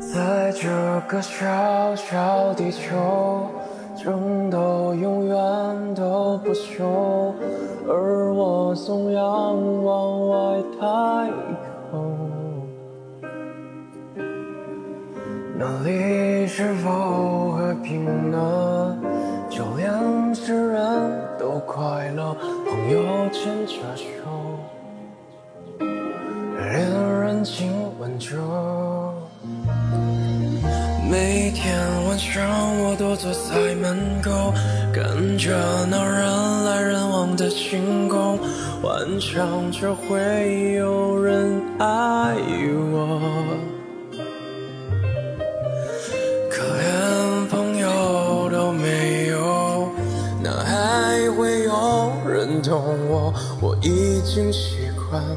在这个小小地球，争斗永远都不休，而我总仰望外太空。那里是否和平呢？快乐，朋友牵着手，恋人亲吻着。每天晚上我都坐在门口，看着那人来人往的星空，幻想着会有人爱我。感动我？我已经习惯了，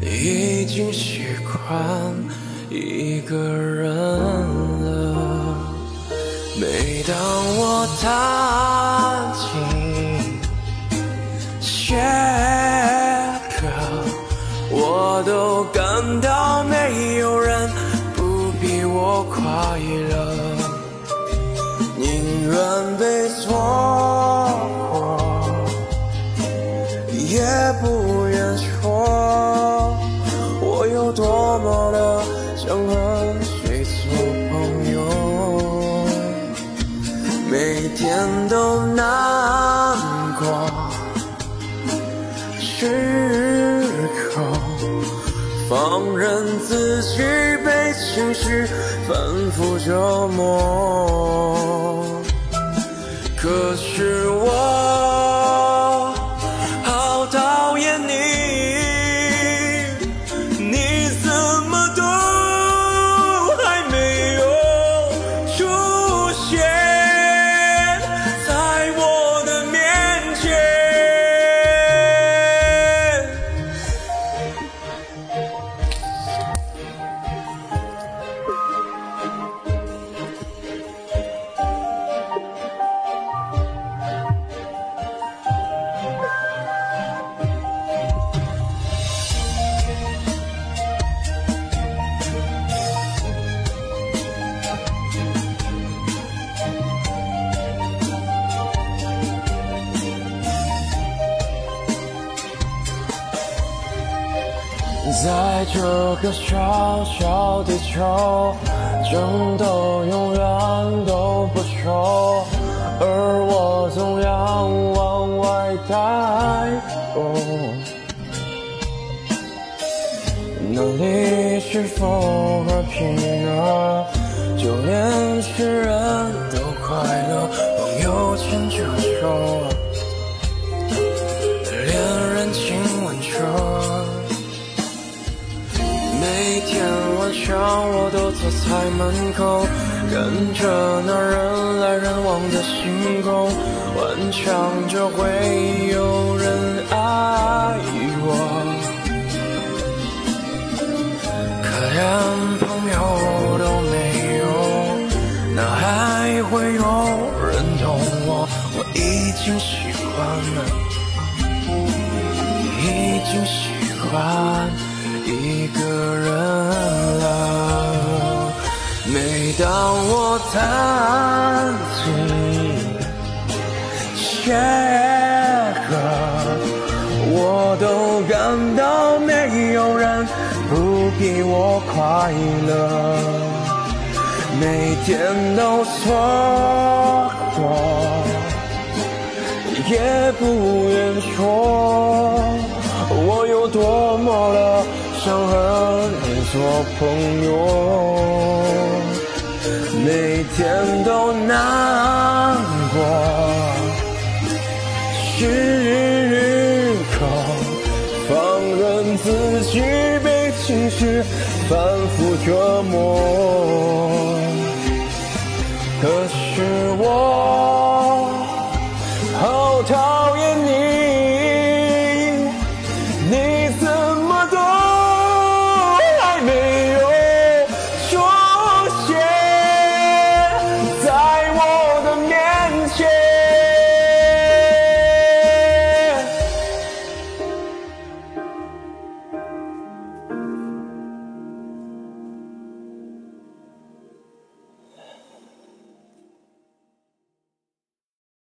已经习惯。一个人了。每当我弹琴写歌，我都感到没有人不比我快乐，宁愿被错想和谁做朋友？每天都难过，失口，放任自己被情绪反复折磨。在这个小小地球，争斗永远都不休，而我总仰望外太空。那里是否和平呢？就连世人都快乐，朋友牵着手，我都坐在门口，看着那人来人往的星空，幻想着会有人爱我。可连朋友都没有，哪还会有人懂我？我已经习惯了，已经习惯。一个人了。每当我弹琴写歌，我都感到没有人不比我快乐。每天都错过，也不愿说我有多么的。想和你做朋友，每天都难过时刻放任自己被情绪反复折磨。可是我好讨